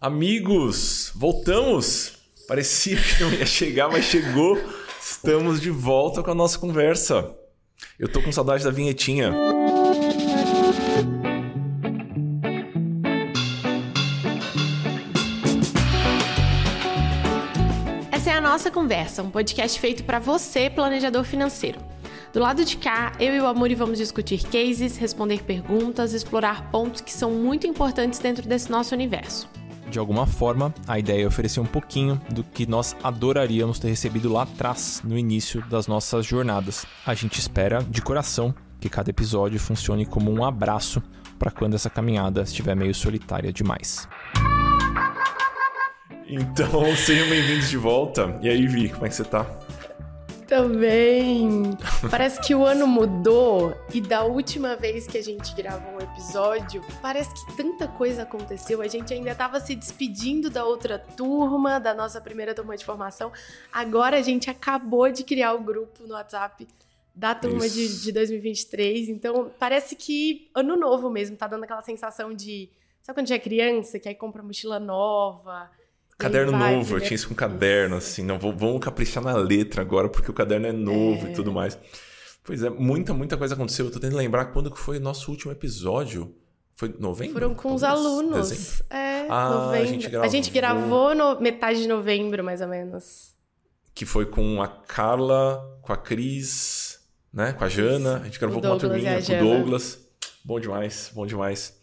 Amigos, voltamos! Parecia que não ia chegar, mas chegou. Estamos de volta com a nossa conversa. Eu tô com saudade da vinhetinha. Essa é a nossa conversa, um podcast feito para você, planejador financeiro. Do lado de cá, eu e o Amuri vamos discutir cases, responder perguntas, explorar pontos que são muito importantes dentro desse nosso universo. De alguma forma, a ideia é oferecer um pouquinho do que nós adoraríamos ter recebido lá atrás, no início das nossas jornadas. A gente espera, de coração, que cada episódio funcione como um abraço para quando essa caminhada estiver meio solitária demais. Então, sejam bem-vindos de volta. E aí, Vi, como é que você tá? Também. Parece que o ano mudou e da última vez que a gente gravou um episódio, parece que tanta coisa aconteceu. A gente ainda estava se despedindo da outra turma, da nossa primeira turma de formação. Agora a gente acabou de criar o grupo no WhatsApp da turma de, de 2023. Então, parece que ano novo mesmo, tá dando aquela sensação de. Sabe quando a gente é criança, que aí compra mochila nova? Caderno vai, novo, eu tinha isso com caderno, assim, não, vamos caprichar na letra agora, porque o caderno é novo é. e tudo mais. Pois é, muita, muita coisa aconteceu. Eu tô tentando lembrar quando que foi o nosso último episódio. Foi novembro? Foram com os alunos. Dezembro? É, ah, novembro. A gente gravou, a gente gravou no metade de novembro, mais ou menos. Que foi com a Carla, com a Cris, né? Com a Jana. A gente gravou com uma turminha, com o Douglas. Bom demais, bom demais.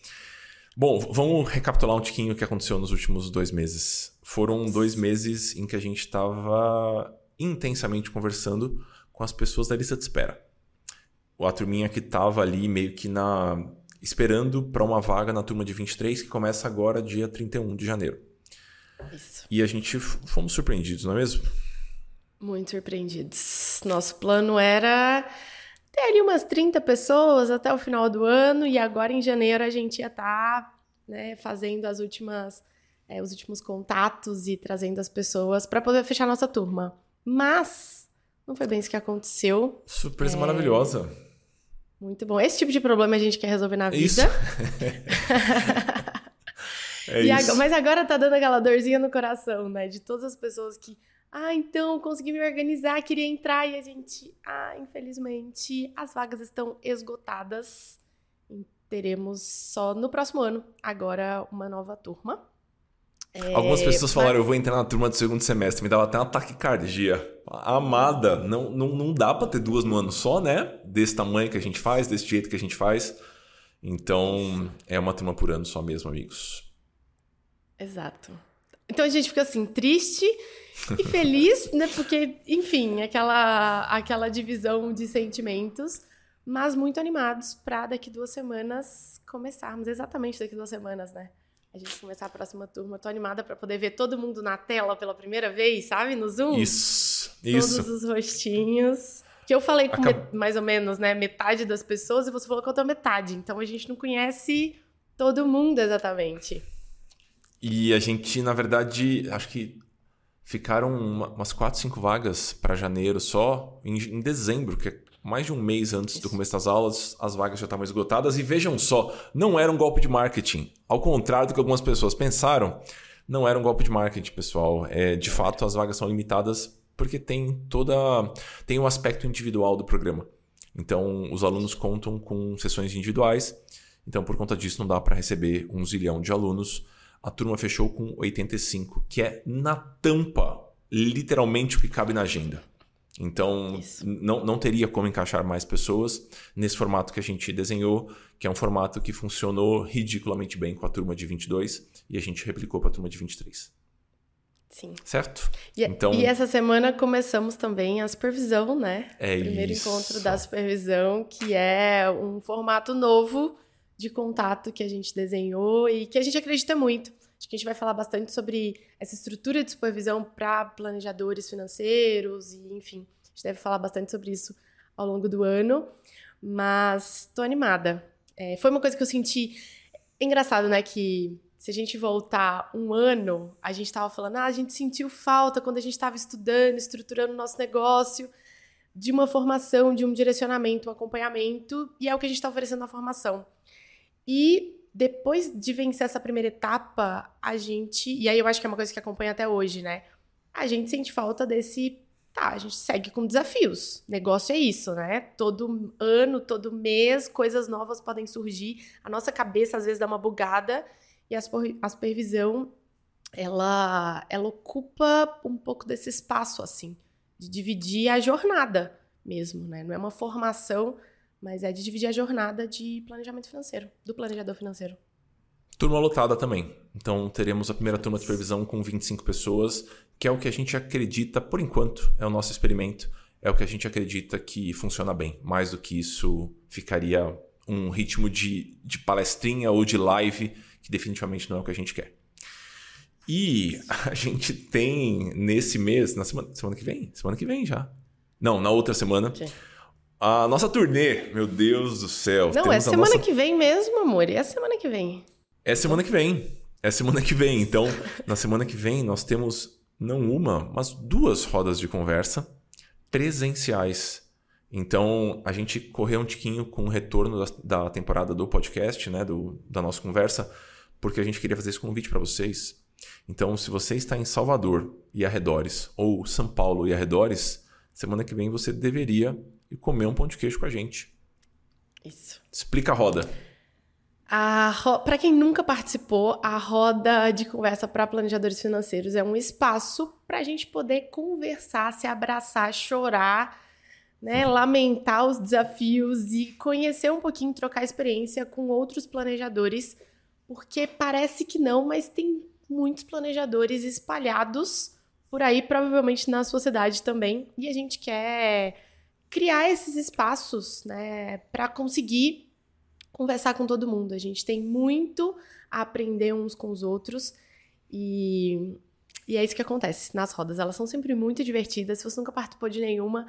Bom, vamos recapitular um tiquinho o que aconteceu nos últimos dois meses. Foram dois meses em que a gente estava intensamente conversando com as pessoas da lista de espera. A turminha que estava ali meio que na esperando para uma vaga na turma de 23 que começa agora dia 31 de janeiro. Isso. E a gente fomos surpreendidos, não é mesmo? Muito surpreendidos. Nosso plano era ter ali umas 30 pessoas até o final do ano e agora em janeiro a gente ia estar tá, né, fazendo as últimas, é, os últimos contatos e trazendo as pessoas para poder fechar nossa turma. Mas não foi bem isso que aconteceu. Surpresa é... maravilhosa. Muito bom. Esse tipo de problema a gente quer resolver na vida. Isso. é isso. Agora, mas agora tá dando aquela dorzinha no coração, né? De todas as pessoas que ah, então consegui me organizar, queria entrar e a gente, ah, infelizmente, as vagas estão esgotadas. Teremos só no próximo ano, agora uma nova turma. É, Algumas pessoas falaram, mas... eu vou entrar na turma do segundo semestre, me dava até um ataque cardíaco. Amada, não, não, não dá para ter duas no ano só, né? Desse tamanho que a gente faz, desse jeito que a gente faz. Então, é uma turma por ano só mesmo, amigos. Exato. Então a gente fica assim, triste e feliz, né? Porque, enfim, aquela, aquela divisão de sentimentos, mas muito animados para daqui duas semanas começarmos, exatamente daqui duas semanas, né? A gente começar a próxima turma. Tô animada para poder ver todo mundo na tela pela primeira vez, sabe? No Zoom. Isso, isso. Todos os rostinhos. Que eu falei com Acab... mais ou menos, né, metade das pessoas e você falou com a outra metade. Então a gente não conhece todo mundo exatamente. E a gente, na verdade, acho que ficaram uma, umas 4, 5 vagas para janeiro só, em, em, dezembro, que é mais de um mês antes do começo das aulas, as vagas já estavam esgotadas. E vejam só, não era um golpe de marketing. Ao contrário do que algumas pessoas pensaram, não era um golpe de marketing, pessoal. É, de fato, as vagas são limitadas porque tem toda tem um aspecto individual do programa. Então, os alunos contam com sessões individuais. Então, por conta disso, não dá para receber um zilhão de alunos a turma fechou com 85, que é na tampa, literalmente o que cabe na agenda. Então, não, não teria como encaixar mais pessoas nesse formato que a gente desenhou, que é um formato que funcionou ridiculamente bem com a turma de 22 e a gente replicou para a turma de 23. Sim. Certo? E, então, e essa semana começamos também a supervisão, né? É Primeiro isso. encontro da supervisão, que é um formato novo de contato que a gente desenhou e que a gente acredita muito. Acho que a gente vai falar bastante sobre essa estrutura de supervisão para planejadores financeiros e, enfim, a gente deve falar bastante sobre isso ao longo do ano. Mas tô animada. É, foi uma coisa que eu senti. Engraçado, né? Que se a gente voltar um ano, a gente estava falando, ah, a gente sentiu falta quando a gente estava estudando, estruturando o nosso negócio, de uma formação, de um direcionamento, um acompanhamento, e é o que a gente está oferecendo na formação. E depois de vencer essa primeira etapa, a gente. E aí eu acho que é uma coisa que acompanha até hoje, né? A gente sente falta desse. Tá, a gente segue com desafios. Negócio é isso, né? Todo ano, todo mês, coisas novas podem surgir. A nossa cabeça às vezes dá uma bugada e a supervisão ela, ela ocupa um pouco desse espaço, assim, de dividir a jornada mesmo, né? Não é uma formação, mas é de dividir a jornada de planejamento financeiro, do planejador financeiro. Turma lotada também. Então teremos a primeira turma de supervisão com 25 pessoas, que é o que a gente acredita, por enquanto, é o nosso experimento, é o que a gente acredita que funciona bem. Mais do que isso, ficaria um ritmo de, de palestrinha ou de live, que definitivamente não é o que a gente quer. E a gente tem nesse mês, na semana, semana que vem? Semana que vem já. Não, na outra semana. Sim. A nossa turnê, meu Deus do céu. Não, é semana nossa... que vem mesmo, amor. É semana que vem. É semana que vem. É semana que vem. Então, na semana que vem, nós temos não uma, mas duas rodas de conversa presenciais. Então, a gente correu um tiquinho com o retorno da, da temporada do podcast, né, do, da nossa conversa, porque a gente queria fazer esse convite para vocês então, se você está em Salvador e arredores, ou São Paulo e arredores, semana que vem você deveria ir comer um pão de queijo com a gente. Isso. Explica a roda. Ro... Para quem nunca participou, a roda de conversa para planejadores financeiros é um espaço para a gente poder conversar, se abraçar, chorar, né, lamentar os desafios e conhecer um pouquinho, trocar experiência com outros planejadores, porque parece que não, mas tem muitos planejadores espalhados por aí, provavelmente na sociedade também. E a gente quer criar esses espaços, né, para conseguir conversar com todo mundo. A gente tem muito a aprender uns com os outros e, e é isso que acontece nas rodas. Elas são sempre muito divertidas. Se você nunca participou de nenhuma,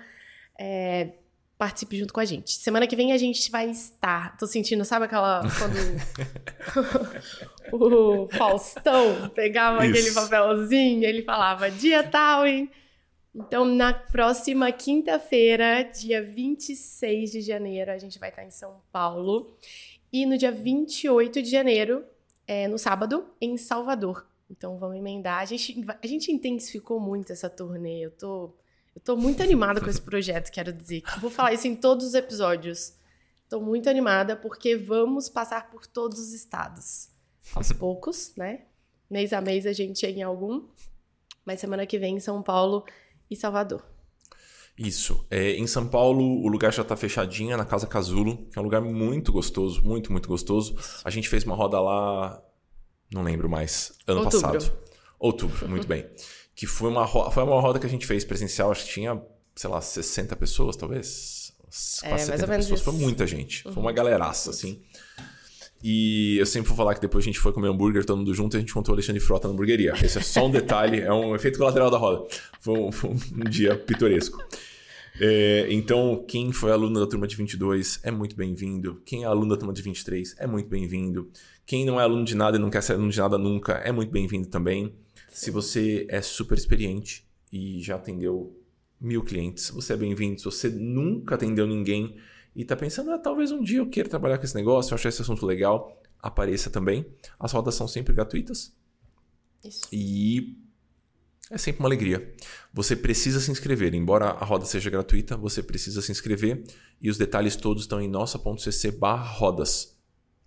é, participe junto com a gente. Semana que vem a gente vai estar. Tô sentindo, sabe aquela. Quando o Faustão pegava Isso. aquele papelzinho, ele falava dia tal, hein? Então, na próxima quinta-feira, dia 26 de janeiro, a gente vai estar em São Paulo. E no dia 28 de janeiro, é, no sábado, em Salvador. Então, vamos emendar. A gente, a gente intensificou muito essa turnê. Eu tô eu tô muito animada com esse projeto, quero dizer. Vou falar isso em todos os episódios. Tô muito animada porque vamos passar por todos os estados. Aos poucos, né? Mês a mês a gente chega em algum. Mas semana que vem em São Paulo e Salvador. Isso. É, em São Paulo, o lugar já tá fechadinho, na Casa Casulo, que é um lugar muito gostoso, muito, muito gostoso. A gente fez uma roda lá, não lembro mais, ano Outubro. passado. Outubro, muito bem que foi uma, foi uma roda que a gente fez presencial, acho que tinha, sei lá, 60 pessoas, talvez. É, quase 70 pessoas. Isso. Foi muita gente. Uhum. Foi uma galeraça, assim. E eu sempre vou falar que depois a gente foi comer hambúrguer todo mundo junto e a gente contou o Alexandre Frota na hamburgueria. Esse é só um detalhe, é um efeito colateral da roda. Foi um, foi um dia pitoresco. É, então, quem foi aluno da turma de 22 é muito bem-vindo. Quem é aluno da turma de 23 é muito bem-vindo. Quem não é aluno de nada e não quer ser aluno de nada nunca é muito bem-vindo também. Se você é super experiente e já atendeu mil clientes, você é bem-vindo. Se você nunca atendeu ninguém e está pensando, ah, talvez um dia eu queira trabalhar com esse negócio, eu achar esse assunto legal, apareça também. As rodas são sempre gratuitas. Isso. E é sempre uma alegria. Você precisa se inscrever. Embora a roda seja gratuita, você precisa se inscrever. E os detalhes todos estão em nossa.cc rodas.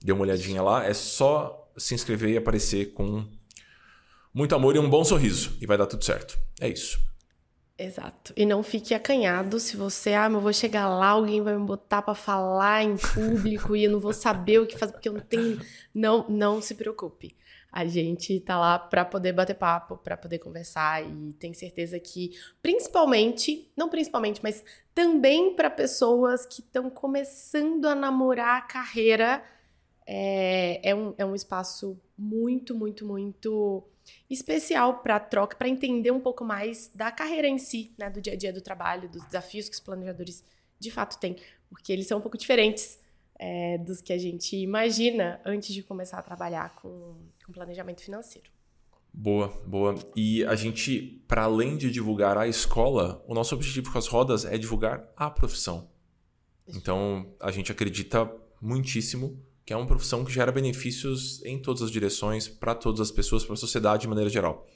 Dê uma olhadinha lá. É só se inscrever e aparecer com muito amor e um bom sorriso. E vai dar tudo certo. É isso. Exato. E não fique acanhado se você, ah, mas eu vou chegar lá, alguém vai me botar para falar em público e eu não vou saber o que fazer porque eu não tenho. Não, não se preocupe. A gente tá lá para poder bater papo, para poder conversar e tenho certeza que, principalmente, não principalmente, mas também para pessoas que estão começando a namorar a carreira, é, é, um, é um espaço muito, muito, muito especial para troca, para entender um pouco mais da carreira em si, né, do dia a dia do trabalho, dos desafios que os planejadores de fato têm, porque eles são um pouco diferentes é, dos que a gente imagina antes de começar a trabalhar com, com planejamento financeiro. Boa, boa. E a gente, para além de divulgar a escola, o nosso objetivo com as rodas é divulgar a profissão. Então, a gente acredita muitíssimo que é uma profissão que gera benefícios em todas as direções, para todas as pessoas, para a sociedade de maneira geral.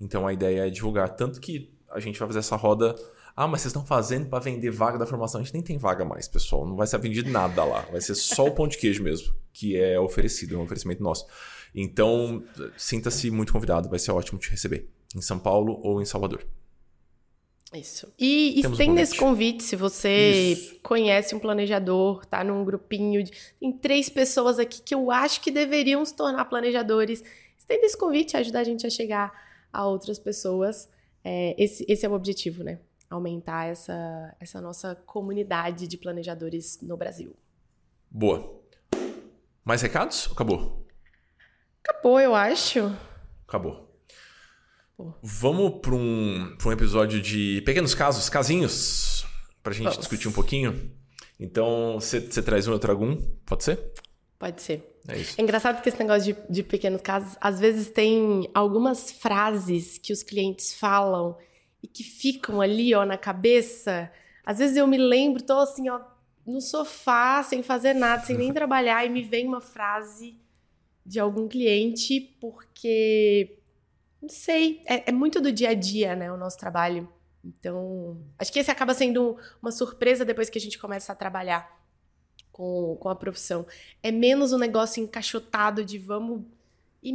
Então a ideia é divulgar. Tanto que a gente vai fazer essa roda. Ah, mas vocês estão fazendo para vender vaga da formação. A gente nem tem vaga mais, pessoal. Não vai ser vendido nada lá. Vai ser só o pão de queijo mesmo, que é oferecido, é um oferecimento nosso. Então, sinta-se muito convidado. Vai ser ótimo te receber. Em São Paulo ou em Salvador. Isso. E estenda esse convite se você Isso. conhece um planejador, tá num grupinho de. Tem três pessoas aqui que eu acho que deveriam se tornar planejadores. Estenda esse convite, ajudar a gente a chegar a outras pessoas. É, esse, esse é o objetivo, né? Aumentar essa, essa nossa comunidade de planejadores no Brasil. Boa. Mais recados? Acabou? Acabou, eu acho. Acabou. Vamos para um, um episódio de pequenos casos, casinhos, para a gente Vamos. discutir um pouquinho. Então, você traz um, eu trago um, pode ser? Pode ser. É, isso. é engraçado que esse negócio de, de pequenos casos, às vezes tem algumas frases que os clientes falam e que ficam ali, ó, na cabeça. Às vezes eu me lembro, tô assim, ó, no sofá, sem fazer nada, sem nem trabalhar, e me vem uma frase de algum cliente, porque não sei. É, é, muito do dia a dia, né? O nosso trabalho. Então, acho que esse acaba sendo uma surpresa depois que a gente começa a trabalhar com, com a profissão. É menos um negócio encaixotado de vamos e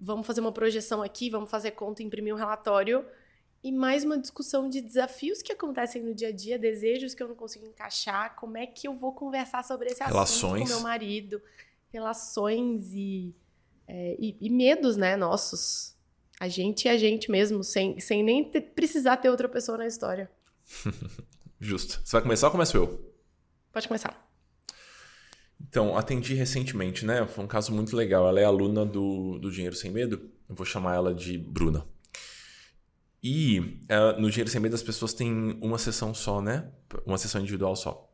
vamos fazer uma projeção aqui, vamos fazer conta, imprimir um relatório. E mais uma discussão de desafios que acontecem no dia a dia, desejos que eu não consigo encaixar, como é que eu vou conversar sobre esse relações. assunto com meu marido, relações e, é, e, e medos, né, nossos a gente e a gente mesmo, sem, sem nem ter, precisar ter outra pessoa na história. Justo. Você vai começar ou começo eu? Pode começar. Então, atendi recentemente, né? Foi um caso muito legal. Ela é aluna do, do Dinheiro Sem Medo. Eu vou chamar ela de Bruna. E uh, no Dinheiro Sem Medo as pessoas têm uma sessão só, né? Uma sessão individual só.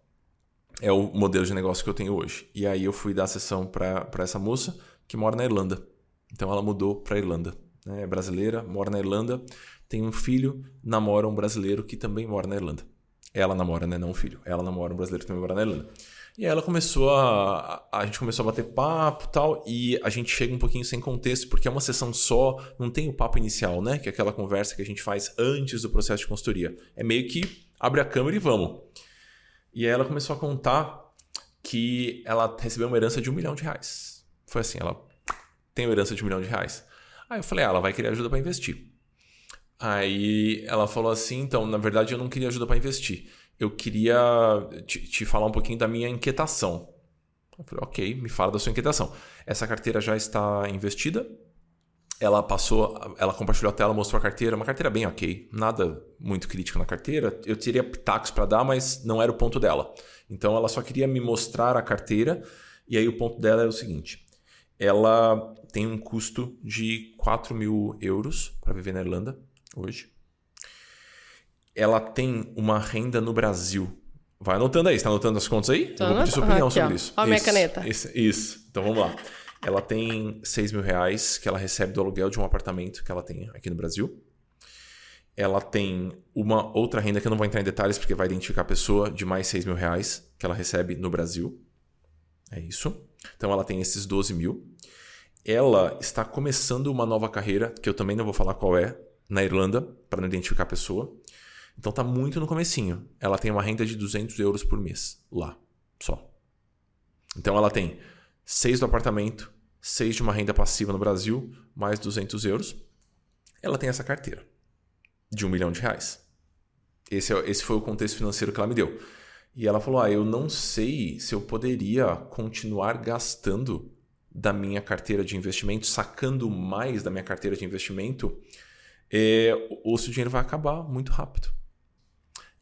É o modelo de negócio que eu tenho hoje. E aí eu fui dar a sessão para essa moça que mora na Irlanda. Então ela mudou para Irlanda né, é brasileira, mora na Irlanda, tem um filho, namora um brasileiro que também mora na Irlanda. Ela namora, né? Não um filho. Ela namora um brasileiro que também mora na Irlanda. E ela começou a. A gente começou a bater papo tal, e a gente chega um pouquinho sem contexto, porque é uma sessão só, não tem o papo inicial, né? Que é aquela conversa que a gente faz antes do processo de consultoria. É meio que abre a câmera e vamos. E aí ela começou a contar que ela recebeu uma herança de um milhão de reais. Foi assim, ela tem uma herança de um milhão de reais. Aí eu falei, ah, ela vai querer ajuda para investir. Aí ela falou assim, então, na verdade eu não queria ajuda para investir. Eu queria te, te, falar um pouquinho da minha inquietação. Eu falei, ok, me fala da sua inquietação. Essa carteira já está investida. Ela passou, ela compartilhou a tela, mostrou a carteira, uma carteira bem ok, nada muito crítico na carteira. Eu teria pitacos para dar, mas não era o ponto dela. Então ela só queria me mostrar a carteira, e aí o ponto dela é o seguinte: ela tem um custo de 4 mil euros para viver na Irlanda hoje. Ela tem uma renda no Brasil. Vai anotando aí, está anotando as contas aí? Tô Eu vou pedir sua opinião aqui, sobre ó. isso. Ó a minha caneta. Isso, isso. Então vamos lá. Ela tem 6 mil reais que ela recebe do aluguel de um apartamento que ela tem aqui no Brasil. Ela tem uma outra renda que eu não vou entrar em detalhes porque vai identificar a pessoa de mais 6 mil reais que ela recebe no Brasil. É isso. Então ela tem esses 12 mil. Ela está começando uma nova carreira, que eu também não vou falar qual é, na Irlanda, para não identificar a pessoa. Então tá muito no comecinho. Ela tem uma renda de 200 euros por mês lá, só. Então ela tem 6 do apartamento, 6 de uma renda passiva no Brasil, mais 200 euros. Ela tem essa carteira de um milhão de reais. Esse, é, esse foi o contexto financeiro que ela me deu. E ela falou: Ah, eu não sei se eu poderia continuar gastando da minha carteira de investimento, sacando mais da minha carteira de investimento, é, o seu dinheiro vai acabar muito rápido.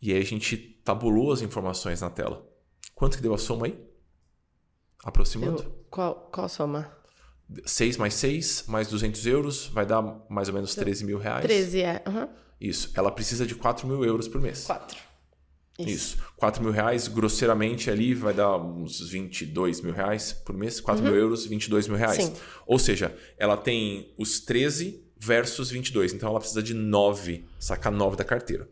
E aí a gente tabulou as informações na tela. Quanto que deu a soma aí? Aproximando? Eu, qual, qual soma? 6 mais 6, mais 200 euros, vai dar mais ou menos 13 mil reais. 13, é. Uhum. Isso. Ela precisa de 4 mil euros por mês. 4. Isso. Isso. 4 mil reais, grosseiramente ali, vai dar uns 22 mil reais por mês. 4 uhum. mil euros, 22 mil reais. Sim. Ou seja, ela tem os 13 versus 22. Então ela precisa de 9, sacar 9 da carteira.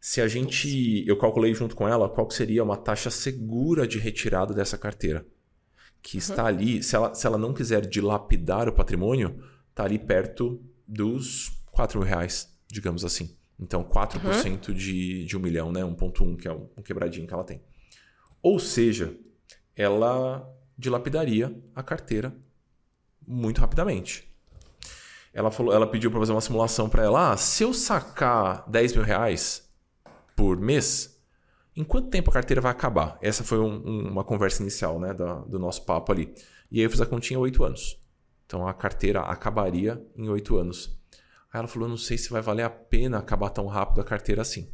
Se a gente. Eu calculei junto com ela qual seria uma taxa segura de retirada dessa carteira. que uhum. está ali, se ela, se ela não quiser dilapidar o patrimônio, está ali perto dos 4 mil reais, digamos assim. Então, 4% uhum. de, de 1 milhão, né? 1,1, que é um, um quebradinho que ela tem. Ou seja, ela dilapidaria a carteira muito rapidamente. Ela, falou, ela pediu para fazer uma simulação para ela. Ah, se eu sacar 10 mil reais por mês, em quanto tempo a carteira vai acabar? Essa foi um, um, uma conversa inicial né, do, do nosso papo ali. E aí eu fiz a continha 8 anos. Então a carteira acabaria em 8 anos. Aí ela falou: não sei se vai valer a pena acabar tão rápido a carteira assim.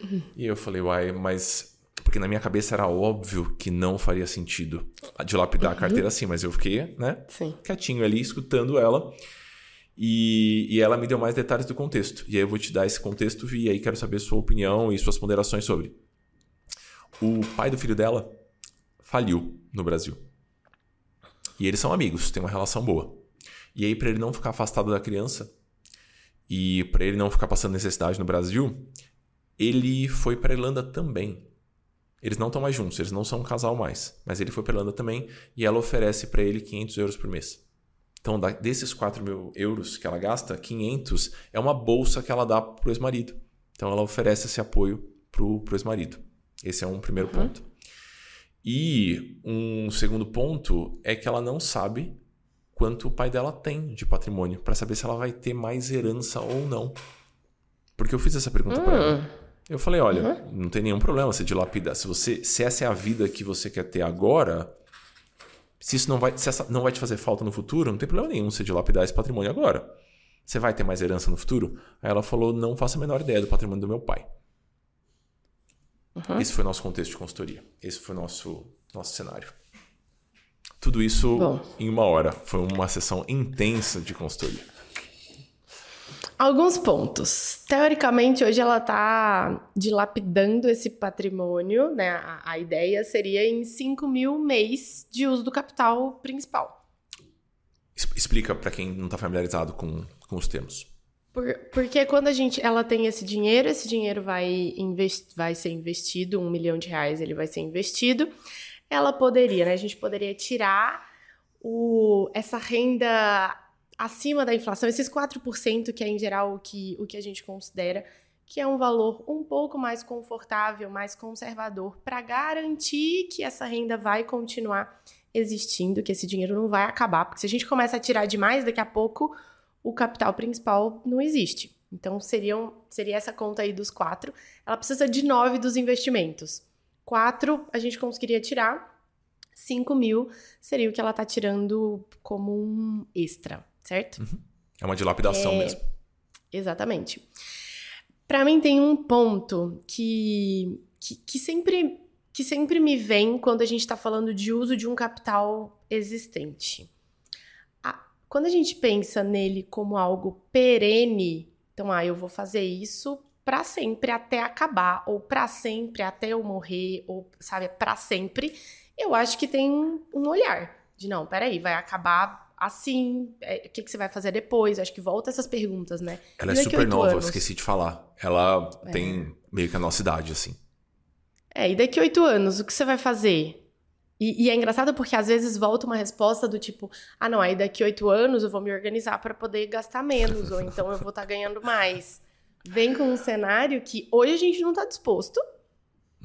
Uhum. E eu falei: uai, mas. Porque na minha cabeça era óbvio que não faria sentido dilapidar uhum. a carteira assim, mas eu fiquei, né? Sim. Quietinho ali, escutando ela. E, e ela me deu mais detalhes do contexto. E aí eu vou te dar esse contexto e aí quero saber sua opinião e suas ponderações sobre. O pai do filho dela faliu no Brasil. E eles são amigos, têm uma relação boa. E aí, para ele não ficar afastado da criança e para ele não ficar passando necessidade no Brasil, ele foi para Irlanda também. Eles não estão mais juntos, eles não são um casal mais. Mas ele foi para Irlanda também e ela oferece para ele 500 euros por mês. Então, desses 4 mil euros que ela gasta, 500 é uma bolsa que ela dá para o ex-marido. Então, ela oferece esse apoio para o ex-marido. Esse é um primeiro uhum. ponto. E um segundo ponto é que ela não sabe quanto o pai dela tem de patrimônio, para saber se ela vai ter mais herança ou não. Porque eu fiz essa pergunta hum. para ela. Eu falei, olha, uhum. não tem nenhum problema você dilapidar. Se você, se essa é a vida que você quer ter agora, se isso não vai, se essa não vai te fazer falta no futuro, não tem problema nenhum você dilapidar esse patrimônio agora. Você vai ter mais herança no futuro? Aí ela falou, não faço a menor ideia do patrimônio do meu pai. Uhum. Esse foi o nosso contexto de consultoria. Esse foi o nosso, nosso cenário. Tudo isso Bom. em uma hora. Foi uma sessão intensa de consultoria. Alguns pontos. Teoricamente, hoje ela está dilapidando esse patrimônio, né? A, a, ideia seria em 5 mil mês de uso do capital principal. Explica para quem não está familiarizado com, com os termos. Por, porque quando a gente, ela tem esse dinheiro, esse dinheiro vai, invest, vai ser investido, um milhão de reais ele vai ser investido ela poderia, né? A gente poderia tirar o, essa renda acima da inflação, esses 4% que é em geral o que, o que a gente considera que é um valor um pouco mais confortável, mais conservador, para garantir que essa renda vai continuar existindo, que esse dinheiro não vai acabar, porque se a gente começa a tirar demais, daqui a pouco o capital principal não existe. Então seriam, seria essa conta aí dos quatro. Ela precisa de nove dos investimentos. 4 a gente conseguiria tirar. 5 mil seria o que ela está tirando como um extra, certo? Uhum. É uma dilapidação é... mesmo. Exatamente. Para mim tem um ponto que, que, que, sempre, que sempre me vem quando a gente está falando de uso de um capital existente. quando a gente pensa nele como algo perene, então, ah, eu vou fazer isso para sempre até acabar, ou para sempre até eu morrer, ou, sabe, para sempre, eu acho que tem um olhar de não, peraí, vai acabar assim, é, o que, que você vai fazer depois? Acho que volta essas perguntas, né? Ela é super nova, anos? esqueci de falar. Ela é. tem meio que a nossa idade, assim. É, e daqui oito anos, o que você vai fazer? E, e, é engraçado porque às vezes volta uma resposta do tipo: ah, não, aí daqui oito anos eu vou me organizar para poder gastar menos, ou então eu vou estar tá ganhando mais vem com um cenário que hoje a gente não está disposto,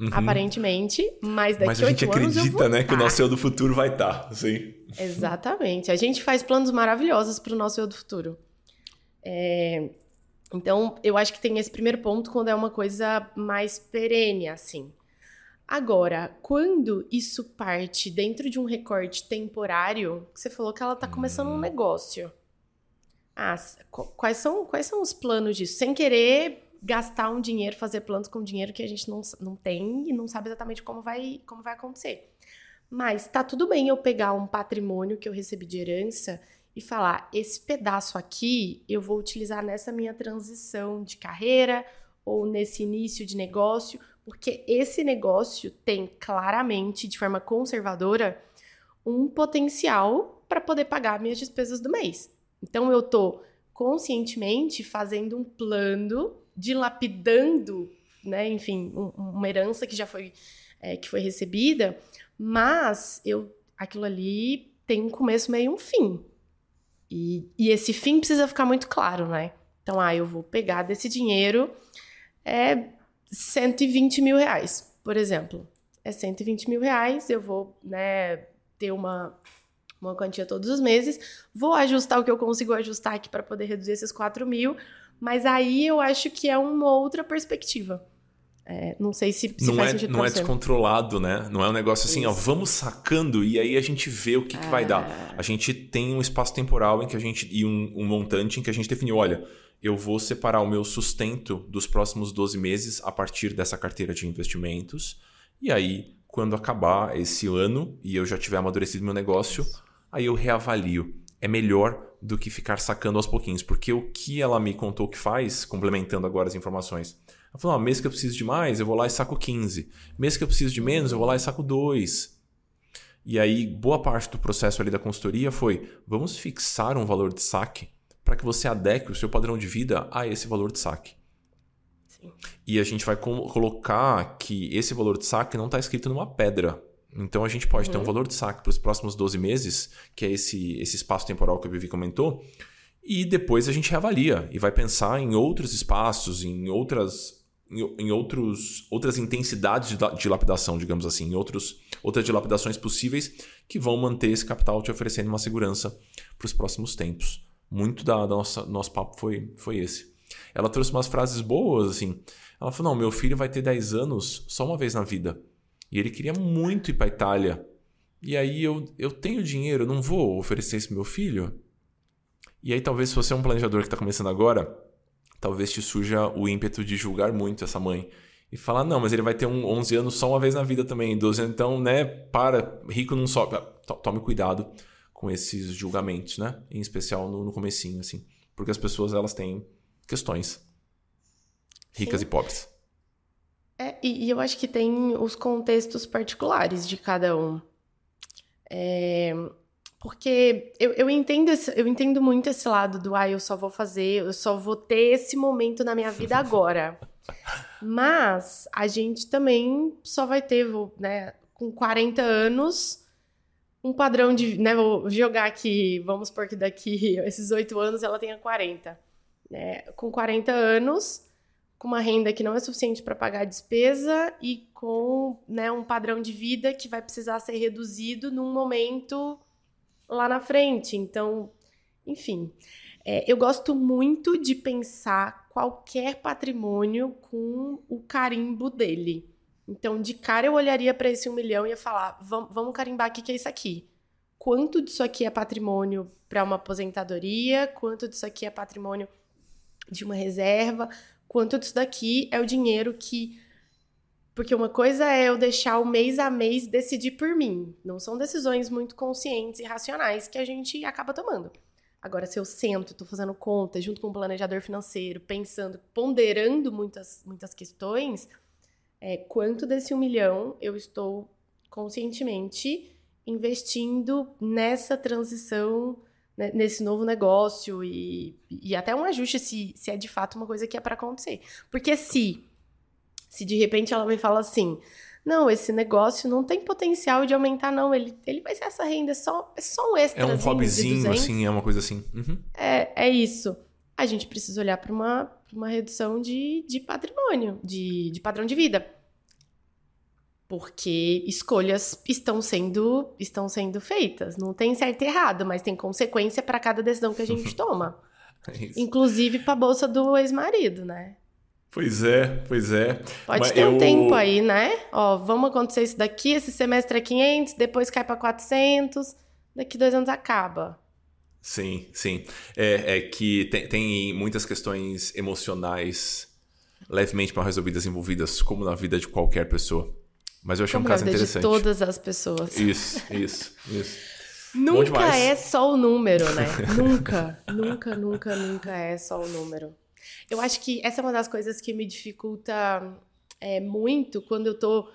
uhum. aparentemente, mas daqui Mas a gente acredita, né, que o nosso eu do futuro vai estar, tá, sim. Exatamente. A gente faz planos maravilhosos para o nosso eu do futuro. É... Então, eu acho que tem esse primeiro ponto quando é uma coisa mais perene, assim. Agora, quando isso parte dentro de um recorte temporário, você falou que ela está começando hum. um negócio. Ah, quais são, quais são os planos disso? Sem querer gastar um dinheiro, fazer planos com dinheiro que a gente não, não tem e não sabe exatamente como vai, como vai acontecer. Mas tá tudo bem eu pegar um patrimônio que eu recebi de herança e falar: esse pedaço aqui eu vou utilizar nessa minha transição de carreira ou nesse início de negócio, porque esse negócio tem claramente, de forma conservadora, um potencial para poder pagar minhas despesas do mês. Então eu tô conscientemente fazendo um plano, dilapidando, né, enfim, um, uma herança que já foi é, que foi recebida, mas eu aquilo ali tem um começo, meio um fim. E, e esse fim precisa ficar muito claro, né? Então, ah, eu vou pegar desse dinheiro é 120 mil reais, por exemplo. É 120 mil reais, eu vou né, ter uma, uma quantia todos os meses, vou ajustar o que eu consigo ajustar aqui para poder reduzir esses 4 mil, mas aí eu acho que é uma outra perspectiva. É, não sei se, se não faz é, sentido Não é descontrolado, né? Não é um negócio assim, ó, Isso. vamos sacando e aí a gente vê o que, que vai dar. É. A gente tem um espaço temporal em que a gente. e um, um montante em que a gente definiu, olha, eu vou separar o meu sustento dos próximos 12 meses a partir dessa carteira de investimentos. E aí, quando acabar esse ano e eu já tiver amadurecido meu negócio, aí eu reavalio. É melhor do que ficar sacando aos pouquinhos, porque o que ela me contou que faz, complementando agora as informações, ela falou: ah, mês que eu preciso de mais, eu vou lá e saco 15. Mês que eu preciso de menos, eu vou lá e saco 2. E aí, boa parte do processo ali da consultoria foi: vamos fixar um valor de saque para que você adeque o seu padrão de vida a esse valor de saque. Sim. E a gente vai co- colocar que esse valor de saque não está escrito numa pedra. Então a gente pode ter um valor de saque para os próximos 12 meses, que é esse, esse espaço temporal que a Vivi comentou, e depois a gente reavalia e vai pensar em outros espaços, em outras, em, outros, outras intensidades de, da- de lapidação, digamos assim, em outros, outras dilapidações possíveis que vão manter esse capital te oferecendo uma segurança para os próximos tempos. Muito da, da nossa nosso papo foi, foi esse. Ela trouxe umas frases boas, assim. Ela falou: Não, meu filho vai ter 10 anos só uma vez na vida. E ele queria muito ir para Itália. E aí eu, eu tenho dinheiro, eu não vou oferecer isso pro meu filho? E aí talvez se você é um planejador que está começando agora, talvez te surja o ímpeto de julgar muito essa mãe. E falar, não, mas ele vai ter um 11 anos só uma vez na vida também, 12 anos, então, né, para, rico não sobe. Ah, to- Tome cuidado com esses julgamentos, né? Em especial no, no comecinho, assim. Porque as pessoas, elas têm questões. Ricas Sim. e pobres. É, e, e eu acho que tem os contextos particulares de cada um. É, porque eu, eu entendo esse- eu entendo muito esse lado do ah, eu só vou fazer, eu só vou ter esse momento na minha vida agora. Mas a gente também só vai ter, né, com 40 anos, um padrão de. Né, vou jogar aqui, vamos supor que daqui esses 8 anos ela tenha 40. né, com 40 anos, com uma renda que não é suficiente para pagar a despesa e com né, um padrão de vida que vai precisar ser reduzido num momento lá na frente. Então, enfim, é, eu gosto muito de pensar qualquer patrimônio com o carimbo dele. Então, de cara, eu olharia para esse um milhão e ia falar: vamos, carimbar o que, que é isso aqui. Quanto disso aqui é patrimônio para uma aposentadoria? Quanto disso aqui é patrimônio de uma reserva? Quanto disso daqui é o dinheiro que. Porque uma coisa é eu deixar o mês a mês decidir por mim. Não são decisões muito conscientes e racionais que a gente acaba tomando. Agora, se eu sento, tô fazendo conta junto com um planejador financeiro, pensando, ponderando muitas, muitas questões, é, quanto desse um milhão eu estou conscientemente investindo nessa transição, né, nesse novo negócio e, e até um ajuste se, se é de fato uma coisa que é para acontecer. Porque se, se de repente ela me fala assim, não, esse negócio não tem potencial de aumentar, não. Ele, ele vai ser essa renda, é só, é só um extra. É um hobbyzinho, assim, é uma coisa assim. Uhum. É, é isso. A gente precisa olhar para uma, pra uma redução de, de patrimônio, de, de padrão de vida. Porque escolhas estão sendo, estão sendo feitas. Não tem certo e errado, mas tem consequência para cada decisão que a gente toma. É. Inclusive para a bolsa do ex-marido, né? Pois é, pois é. Pode Mas ter um eu- tempo aí, né? Ó, vamos acontecer isso daqui, esse semestre é 500, depois cai para 400, daqui dois anos acaba. Sim, sim. É, é que tem, tem muitas questões emocionais levemente mal resolvidas envolvidas, como na vida de qualquer pessoa. Mas eu achei Como um na caso vida de interessante. todas as pessoas. Isso, isso, isso. Nunca é só o número, né? nunca, nunca, nunca, nunca é só o número. Eu acho que essa é uma das coisas que me dificulta é, muito quando eu tô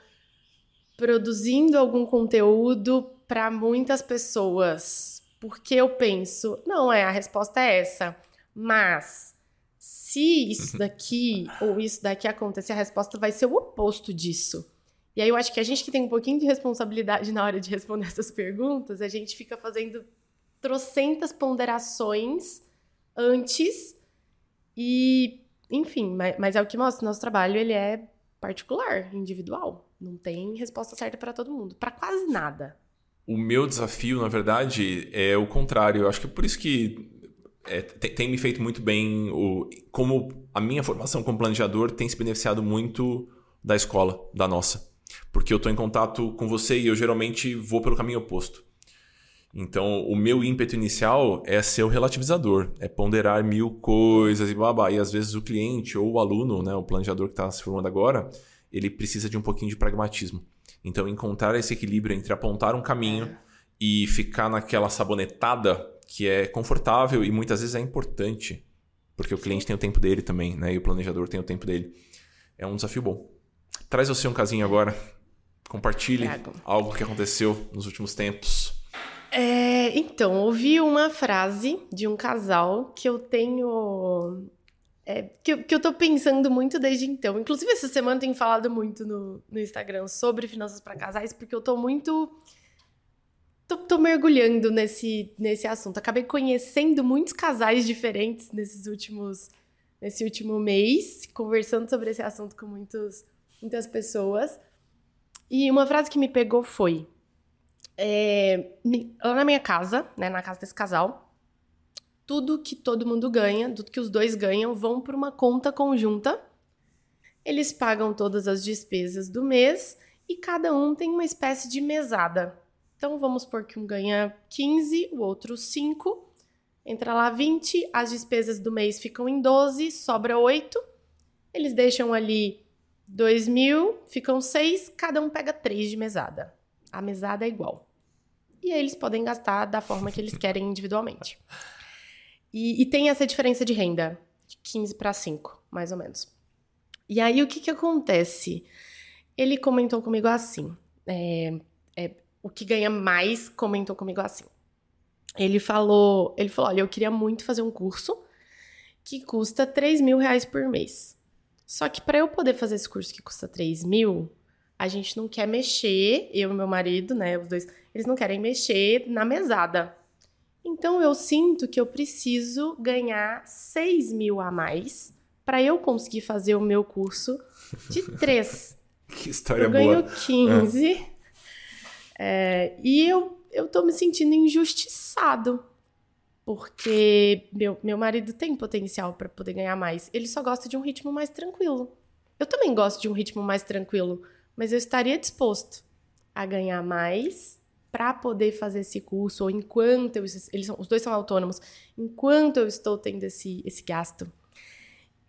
produzindo algum conteúdo para muitas pessoas. Porque eu penso, não é, a resposta é essa. Mas se isso daqui ou isso daqui acontecer, a resposta vai ser o oposto disso. E aí eu acho que a gente que tem um pouquinho de responsabilidade na hora de responder essas perguntas, a gente fica fazendo trocentas ponderações antes e, enfim, mas, mas é o que mostra, nosso trabalho ele é particular, individual. Não tem resposta certa para todo mundo, para quase nada. O meu desafio, na verdade, é o contrário. Eu acho que é por isso que é, tem, tem, me feito muito bem o, como a minha formação como planejador tem se beneficiado muito da escola, da nossa. Porque eu estou em contato com você e eu geralmente vou pelo caminho oposto. Então, o meu ímpeto inicial é ser o relativizador, é ponderar mil coisas e babá. E às vezes o cliente ou o aluno, né, o planejador que está se formando agora, ele precisa de um pouquinho de pragmatismo. Então, encontrar esse equilíbrio entre apontar um caminho e ficar naquela sabonetada que é confortável e muitas vezes é importante, porque o cliente tem o tempo dele também, né? E o planejador tem o tempo dele. É um desafio bom. Traz você um casinho agora. Compartilhe Trago. algo que aconteceu nos últimos tempos. É, então, ouvi uma frase de um casal que eu tenho. É, que, que eu tô pensando muito desde então. Inclusive, essa semana eu tenho falado muito no, no Instagram sobre finanças para casais, porque eu tô muito tô, tô, mergulhando nesse, nesse assunto. Acabei conhecendo muitos casais diferentes nesses últimos, nesse último mês, conversando sobre esse assunto com muitos, muitas pessoas. E uma frase que me pegou foi: é, lá na minha casa, né, na casa desse casal, tudo que todo mundo ganha, tudo que os dois ganham, vão para uma conta conjunta. Eles pagam todas as despesas do mês e cada um tem uma espécie de mesada. Então vamos supor que um ganha 15, o outro 5. Entra lá 20, as despesas do mês ficam em 12, sobra 8. Eles deixam ali 2 mil, ficam 6, cada um pega 3 de mesada. A mesada é igual. E aí eles podem gastar da forma que eles querem individualmente. E, e tem essa diferença de renda, de 15 para 5, mais ou menos. E aí o que, que acontece? Ele comentou comigo assim: é, é, o que ganha mais comentou comigo assim. Ele falou, ele falou, olha, eu queria muito fazer um curso que custa 3 mil reais por mês. Só que para eu poder fazer esse curso que custa 3 mil, a gente não quer mexer, eu e meu marido, né, os dois, eles não querem mexer na mesada. Então eu sinto que eu preciso ganhar 6 mil a mais para eu conseguir fazer o meu curso de 3. que história eu boa. Eu ganho 15. É. É, e eu, eu tô me sentindo injustiçado. Porque meu, meu marido tem potencial para poder ganhar mais. Ele só gosta de um ritmo mais tranquilo. Eu também gosto de um ritmo mais tranquilo, mas eu estaria disposto a ganhar mais para poder fazer esse curso, ou enquanto eu, eles são, os dois são autônomos, enquanto eu estou tendo esse, esse gasto.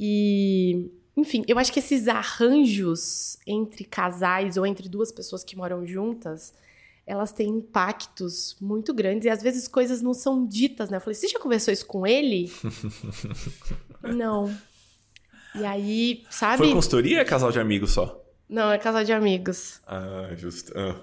E, enfim, eu acho que esses arranjos entre casais ou entre duas pessoas que moram juntas elas têm impactos muito grandes e às vezes coisas não são ditas, né? Eu falei, você já conversou isso com ele? não. E aí, sabe? Foi consultoria ou é casal de amigos só? Não, é casal de amigos. Ah, justo. Ah.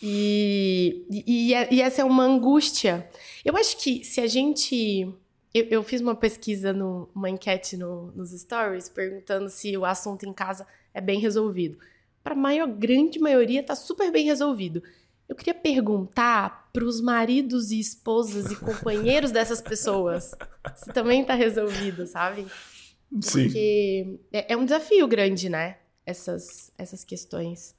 E, e, e, essa é uma angústia. Eu acho que se a gente. Eu, eu fiz uma pesquisa, no, uma enquete no, nos stories, perguntando se o assunto em casa é bem resolvido. Para a maior, grande maioria, está super bem resolvido. Eu queria perguntar para os maridos e esposas e companheiros dessas pessoas se também está resolvido, sabe? Sim. Porque é, é um desafio grande, né? Essas, essas questões.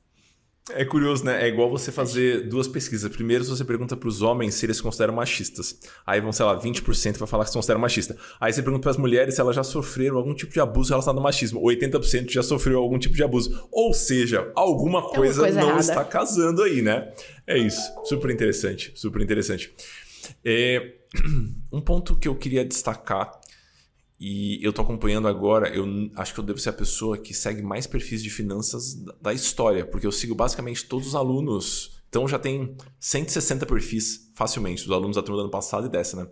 É curioso, né? É igual você fazer duas pesquisas. Primeiro, você pergunta para os homens se eles se consideram machistas. Aí vão, sei lá, 20% vai falar que se consideram machistas. Aí você pergunta para as mulheres se elas já sofreram algum tipo de abuso relacionado ao machismo. 80% já sofreu algum tipo de abuso. Ou seja, alguma coisa, coisa não errada. está casando aí, né? É isso. Super interessante. Super interessante. É... Um ponto que eu queria destacar e eu tô acompanhando agora, eu acho que eu devo ser a pessoa que segue mais perfis de finanças da história, porque eu sigo basicamente todos os alunos. Então já tem 160 perfis facilmente, dos alunos da turma do ano passado e dessa, né?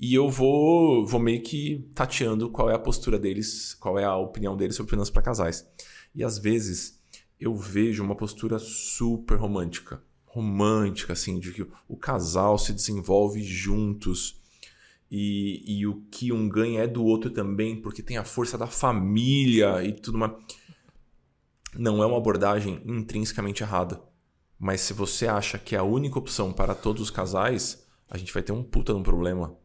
E eu vou, vou meio que tateando qual é a postura deles, qual é a opinião deles sobre finanças para casais. E às vezes eu vejo uma postura super romântica. Romântica, assim, de que o casal se desenvolve juntos e, e o que um ganha é do outro também, porque tem a força da família e tudo mais. não é uma abordagem intrinsecamente errada. Mas se você acha que é a única opção para todos os casais, a gente vai ter um puta de um problema.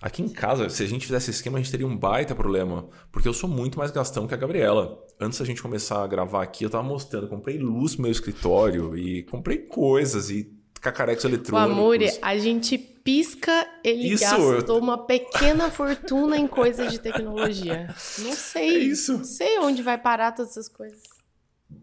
Aqui em casa, se a gente fizesse esse esquema, a gente teria um baita problema. Porque eu sou muito mais gastão que a Gabriela. Antes da gente começar a gravar aqui, eu tava mostrando, comprei luz no meu escritório e comprei coisas e cacarecos eletrônicos. O Amore, a gente pisca, ele Isso, gastou uma pequena fortuna em coisas de tecnologia. Não sei. É isso. Não sei onde vai parar todas essas coisas.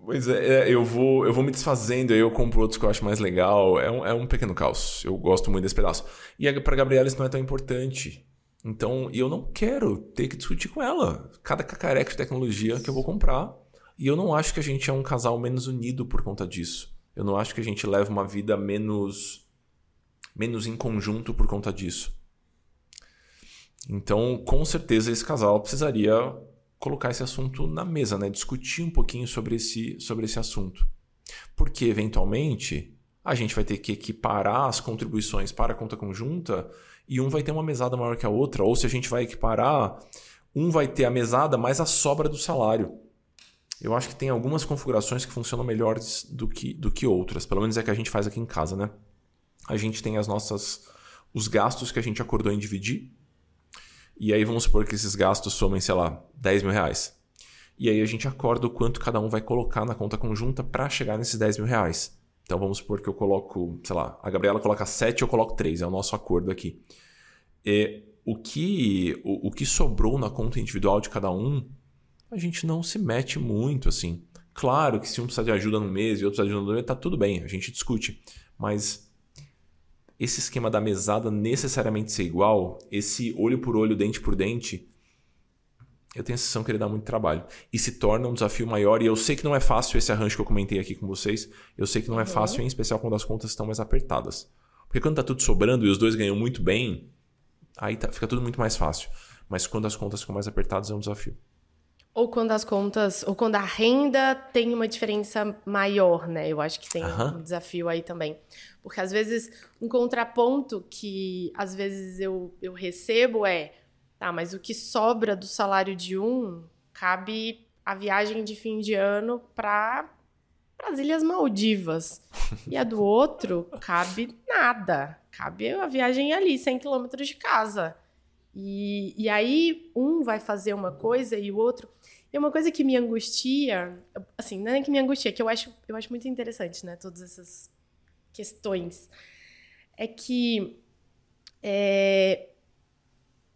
Pois é, é, eu vou, eu vou me desfazendo, aí eu compro outros que eu acho mais legal. É um, é um pequeno caos. Eu gosto muito desse pedaço. E para Gabriela isso não é tão importante. Então, eu não quero ter que discutir com ela cada cacareca de tecnologia que eu vou comprar. E eu não acho que a gente é um casal menos unido por conta disso. Eu não acho que a gente leva uma vida menos menos em conjunto por conta disso. Então, com certeza esse casal precisaria colocar esse assunto na mesa, né? Discutir um pouquinho sobre esse, sobre esse assunto. Porque, eventualmente, a gente vai ter que equiparar as contribuições para a conta conjunta e um vai ter uma mesada maior que a outra, ou se a gente vai equiparar, um vai ter a mesada mais a sobra do salário. Eu acho que tem algumas configurações que funcionam melhores do que, do que outras, pelo menos é que a gente faz aqui em casa, né? A gente tem as nossas os gastos que a gente acordou em dividir, e aí vamos supor que esses gastos somem, sei lá, 10 mil reais. E aí a gente acorda o quanto cada um vai colocar na conta conjunta para chegar nesses 10 mil reais. Então vamos supor que eu coloco, sei lá, a Gabriela coloca 7 eu coloco 3, é o nosso acordo aqui. E o que, o, o que sobrou na conta individual de cada um, a gente não se mete muito assim. Claro que se um precisa de ajuda no mês e outro precisa de ajuda no mês, tá tudo bem, a gente discute. Mas esse esquema da mesada necessariamente ser igual, esse olho por olho, dente por dente, eu tenho a sensação que ele dá muito trabalho. E se torna um desafio maior. E eu sei que não é fácil esse arranjo que eu comentei aqui com vocês. Eu sei que não é uhum. fácil, em especial quando as contas estão mais apertadas. Porque quando tá tudo sobrando e os dois ganham muito bem, aí tá, fica tudo muito mais fácil. Mas quando as contas ficam mais apertadas, é um desafio. Ou quando as contas, ou quando a renda tem uma diferença maior, né? Eu acho que tem uhum. um desafio aí também. Porque às vezes um contraponto que às vezes eu, eu recebo é, tá, mas o que sobra do salário de um cabe a viagem de fim de ano para as Ilhas Maldivas. E a do outro cabe nada. Cabe a viagem ali, 100 quilômetros de casa. E, e aí um vai fazer uma coisa e o outro. E uma coisa que me angustia, assim, não é que me angustia, que eu acho, eu acho muito interessante, né? Todas essas questões. É que é,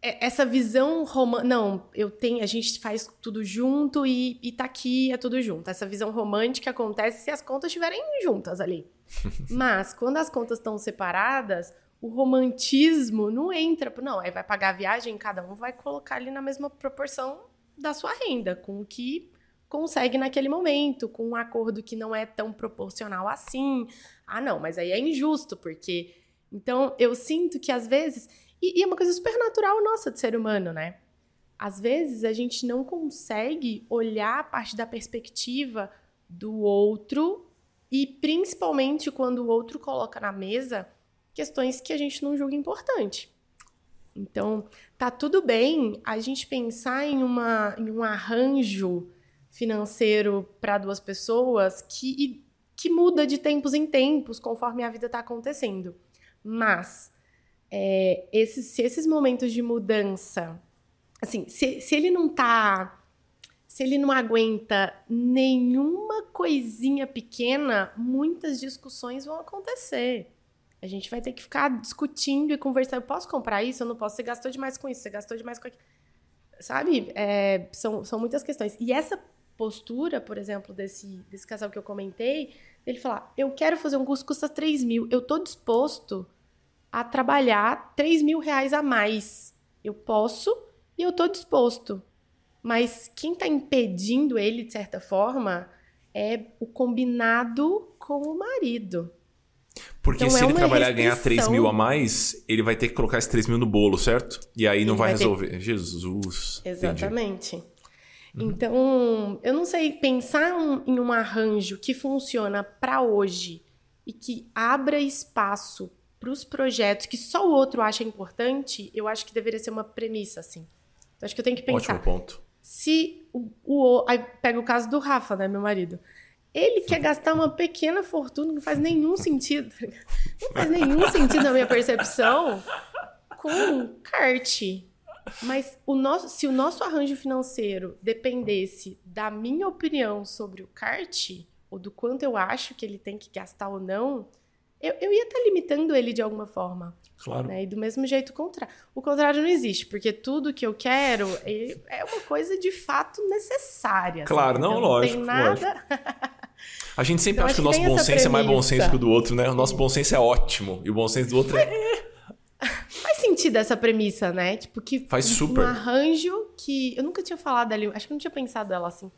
é essa visão romântica. Não, eu tenho. A gente faz tudo junto e, e tá aqui, é tudo junto. Essa visão romântica acontece se as contas estiverem juntas ali. Mas quando as contas estão separadas, o romantismo não entra. Não, aí vai pagar a viagem, cada um vai colocar ali na mesma proporção da sua renda, com o que consegue naquele momento, com um acordo que não é tão proporcional assim. Ah, não, mas aí é injusto, porque. Então, eu sinto que às vezes. E, e é uma coisa super natural nossa de ser humano, né? Às vezes a gente não consegue olhar a parte da perspectiva do outro e principalmente quando o outro coloca na mesa questões que a gente não julga importante. Então, tá tudo bem a gente pensar em, uma, em um arranjo financeiro para duas pessoas que, que muda de tempos em tempos conforme a vida está acontecendo. Mas é, esses, se esses momentos de mudança, assim, se, se ele não tá. Se ele não aguenta nenhuma coisinha pequena, muitas discussões vão acontecer. A gente vai ter que ficar discutindo e conversando. Eu posso comprar isso? Eu não posso. Você gastou demais com isso, você gastou demais com aquilo. Sabe? É, são, são muitas questões. E essa postura, por exemplo, desse, desse casal que eu comentei, ele falar: eu quero fazer um curso que custa 3 mil, eu tô disposto a trabalhar 3 mil reais a mais. Eu posso e eu tô disposto. Mas quem está impedindo ele, de certa forma, é o combinado com o marido. Porque então, se é ele trabalhar e ganhar 3 mil a mais, ele vai ter que colocar esses 3 mil no bolo, certo? E aí não vai, vai, resolver. Ter... Jesus. Exatamente. Entendi. Então, eu não sei, pensar um, em um arranjo que funciona para hoje e que abra espaço para os projetos que só o outro acha importante, eu acho que deveria ser uma premissa, assim. Eu acho que eu tenho que pensar. Ótimo ponto. Se o, o aí pega o caso do Rafa, né, meu marido. Ele quer gastar uma pequena fortuna, não faz nenhum sentido. Não faz nenhum sentido na minha percepção com kart. Mas o nosso, se o nosso arranjo financeiro dependesse da minha opinião sobre o kart, ou do quanto eu acho que ele tem que gastar ou não, eu, eu ia estar limitando ele de alguma forma. Claro. Né? E do mesmo jeito, o contrário. O contrário não existe, porque tudo que eu quero é uma coisa de fato necessária. Claro, não, não lógico. Não tem nada. A gente sempre então, acha que o nosso bom senso premissa. é mais bom senso que o do outro, né? O nosso bom senso é ótimo e o bom senso do outro é. Faz sentido essa premissa, né? Tipo, que Faz super. um arranjo que. Eu nunca tinha falado ali, acho que não tinha pensado ela assim.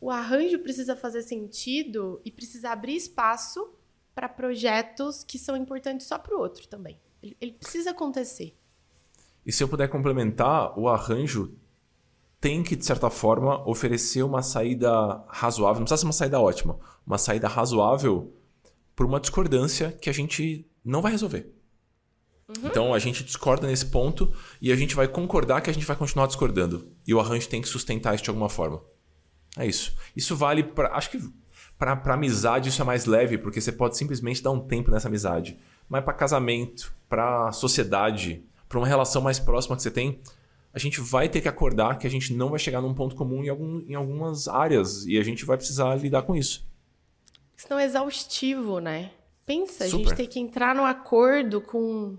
O arranjo precisa fazer sentido e precisa abrir espaço para projetos que são importantes só para o outro também. Ele, ele precisa acontecer. E se eu puder complementar, o arranjo tem que, de certa forma, oferecer uma saída razoável. Não precisa ser uma saída ótima, uma saída razoável por uma discordância que a gente não vai resolver. Uhum. Então a gente discorda nesse ponto e a gente vai concordar que a gente vai continuar discordando. E o arranjo tem que sustentar isso de alguma forma. É isso. Isso vale para. Acho que para amizade isso é mais leve, porque você pode simplesmente dar um tempo nessa amizade. Mas para casamento, para sociedade, para uma relação mais próxima que você tem, a gente vai ter que acordar que a gente não vai chegar num ponto comum em, algum, em algumas áreas e a gente vai precisar lidar com isso. Isso não é exaustivo, né? Pensa, Super. a gente tem que entrar no acordo com.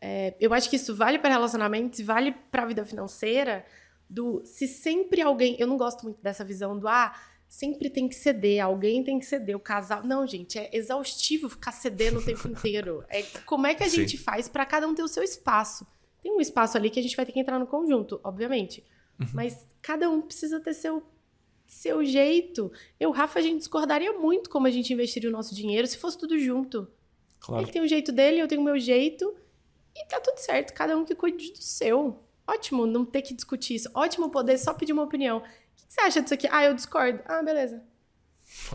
É, eu acho que isso vale para relacionamentos, vale para a vida financeira. Do se sempre alguém. Eu não gosto muito dessa visão do ah, sempre tem que ceder, alguém tem que ceder, o casal. Não, gente, é exaustivo ficar cedendo o tempo inteiro. É, como é que a Sim. gente faz para cada um ter o seu espaço? Tem um espaço ali que a gente vai ter que entrar no conjunto, obviamente. Uhum. Mas cada um precisa ter seu, seu jeito. Eu, Rafa, a gente discordaria muito como a gente investiria o nosso dinheiro se fosse tudo junto. Claro. Ele tem o jeito dele, eu tenho o meu jeito. E tá tudo certo, cada um que cuide do seu. Ótimo não ter que discutir isso. Ótimo poder só pedir uma opinião que você acha disso aqui? Ah, eu discordo. Ah, beleza.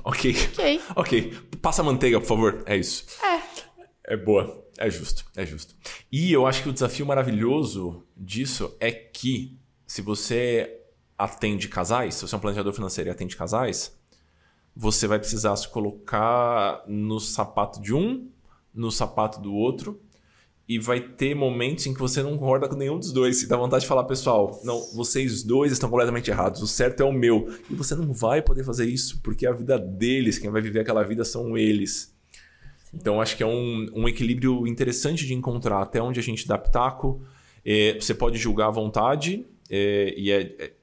Ok. Ok. Ok. Passa manteiga, por favor. É isso. É. É boa. É justo. É justo. E eu acho que o desafio maravilhoso disso é que se você atende casais, se você é um planejador financeiro e atende casais, você vai precisar se colocar no sapato de um, no sapato do outro e vai ter momentos em que você não concorda com nenhum dos dois. E dá vontade de falar, pessoal, não, vocês dois estão completamente errados. O certo é o meu. E você não vai poder fazer isso, porque a vida deles, quem vai viver aquela vida são eles. Então, acho que é um, um equilíbrio interessante de encontrar até onde a gente dá pitaco. É, você pode julgar à vontade, é, e é, é,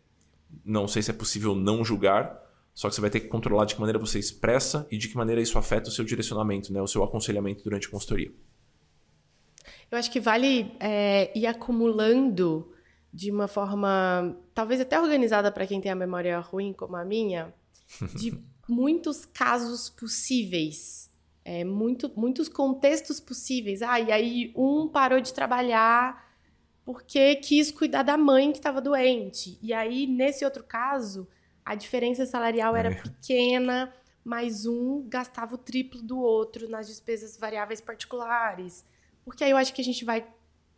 não sei se é possível não julgar, só que você vai ter que controlar de que maneira você expressa e de que maneira isso afeta o seu direcionamento, né, o seu aconselhamento durante a consultoria. Eu acho que vale é, ir acumulando de uma forma, talvez até organizada para quem tem a memória ruim como a minha, de muitos casos possíveis. É, muito, muitos contextos possíveis. Ah, e aí um parou de trabalhar porque quis cuidar da mãe que estava doente. E aí, nesse outro caso, a diferença salarial era é. pequena, mas um gastava o triplo do outro nas despesas variáveis particulares. Porque aí eu acho que a gente vai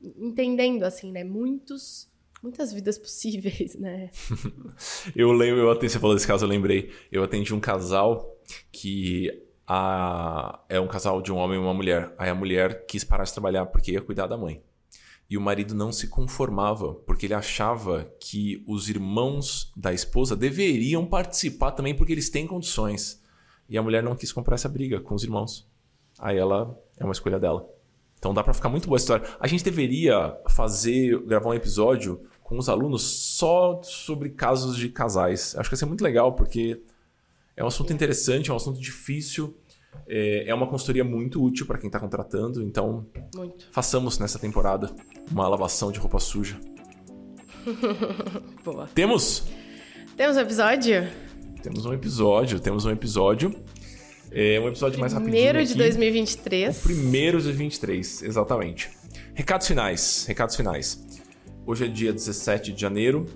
entendendo, assim, né? Muitos, muitas vidas possíveis, né? eu lembro, eu até, você falou desse caso, eu lembrei. Eu atendi um casal que a, é um casal de um homem e uma mulher. Aí a mulher quis parar de trabalhar porque ia cuidar da mãe. E o marido não se conformava, porque ele achava que os irmãos da esposa deveriam participar também, porque eles têm condições. E a mulher não quis comprar essa briga com os irmãos. Aí ela é uma escolha dela. Então dá para ficar muito boa a história. A gente deveria fazer, gravar um episódio com os alunos só sobre casos de casais. Acho que vai ser muito legal, porque é um assunto interessante, é um assunto difícil. É, é uma consultoria muito útil para quem está contratando. Então, muito. façamos nessa temporada uma lavação de roupa suja. Boa. Temos? Temos um episódio? Temos um episódio, temos um episódio. É um episódio mais rapidinho. Primeiro de 2023. O primeiro de 2023, exatamente. Recados finais. Recados finais. Hoje é dia 17 de janeiro.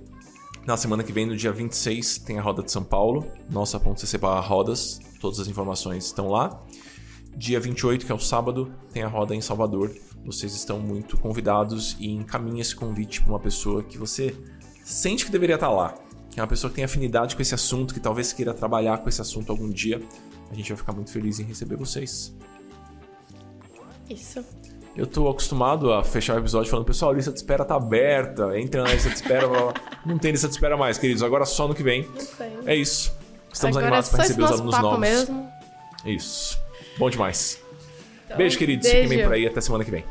Na semana que vem, no dia 26, tem a roda de São Paulo. Nossa.cc rodas. Todas as informações estão lá. Dia 28, que é o sábado, tem a roda em Salvador. Vocês estão muito convidados e encaminhe esse convite para uma pessoa que você sente que deveria estar lá. que é uma pessoa que tem afinidade com esse assunto, que talvez queira trabalhar com esse assunto algum dia, a gente vai ficar muito feliz em receber vocês. Isso. Eu tô acostumado a fechar o episódio falando, pessoal, a lista de espera tá aberta, entra na lista de espera. não tem lista de espera mais, queridos. Agora só no que vem. É isso. Estamos Agora animados é para receber os alunos novos. mesmo. Isso. Bom demais. Então, beijo, queridos. Fiquem bem beijo. por aí. Até semana que vem.